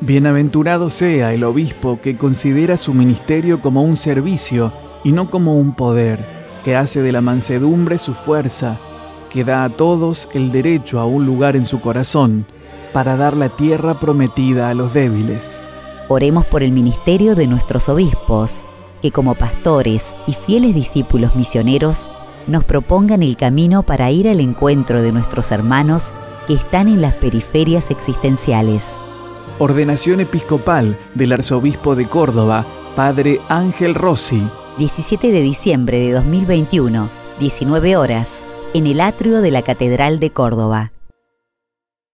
Bienaventurado sea el obispo que considera su ministerio como un servicio y no como un poder, que hace de la mansedumbre su fuerza, que da a todos el derecho a un lugar en su corazón, para dar la tierra prometida a los débiles. Oremos por el ministerio de nuestros obispos, que como pastores y fieles discípulos misioneros nos propongan el camino para ir al encuentro de nuestros hermanos que están en las periferias existenciales. Ordenación episcopal del arzobispo de Córdoba, Padre Ángel Rossi. 17 de diciembre de 2021, 19 horas, en el atrio de la Catedral de Córdoba.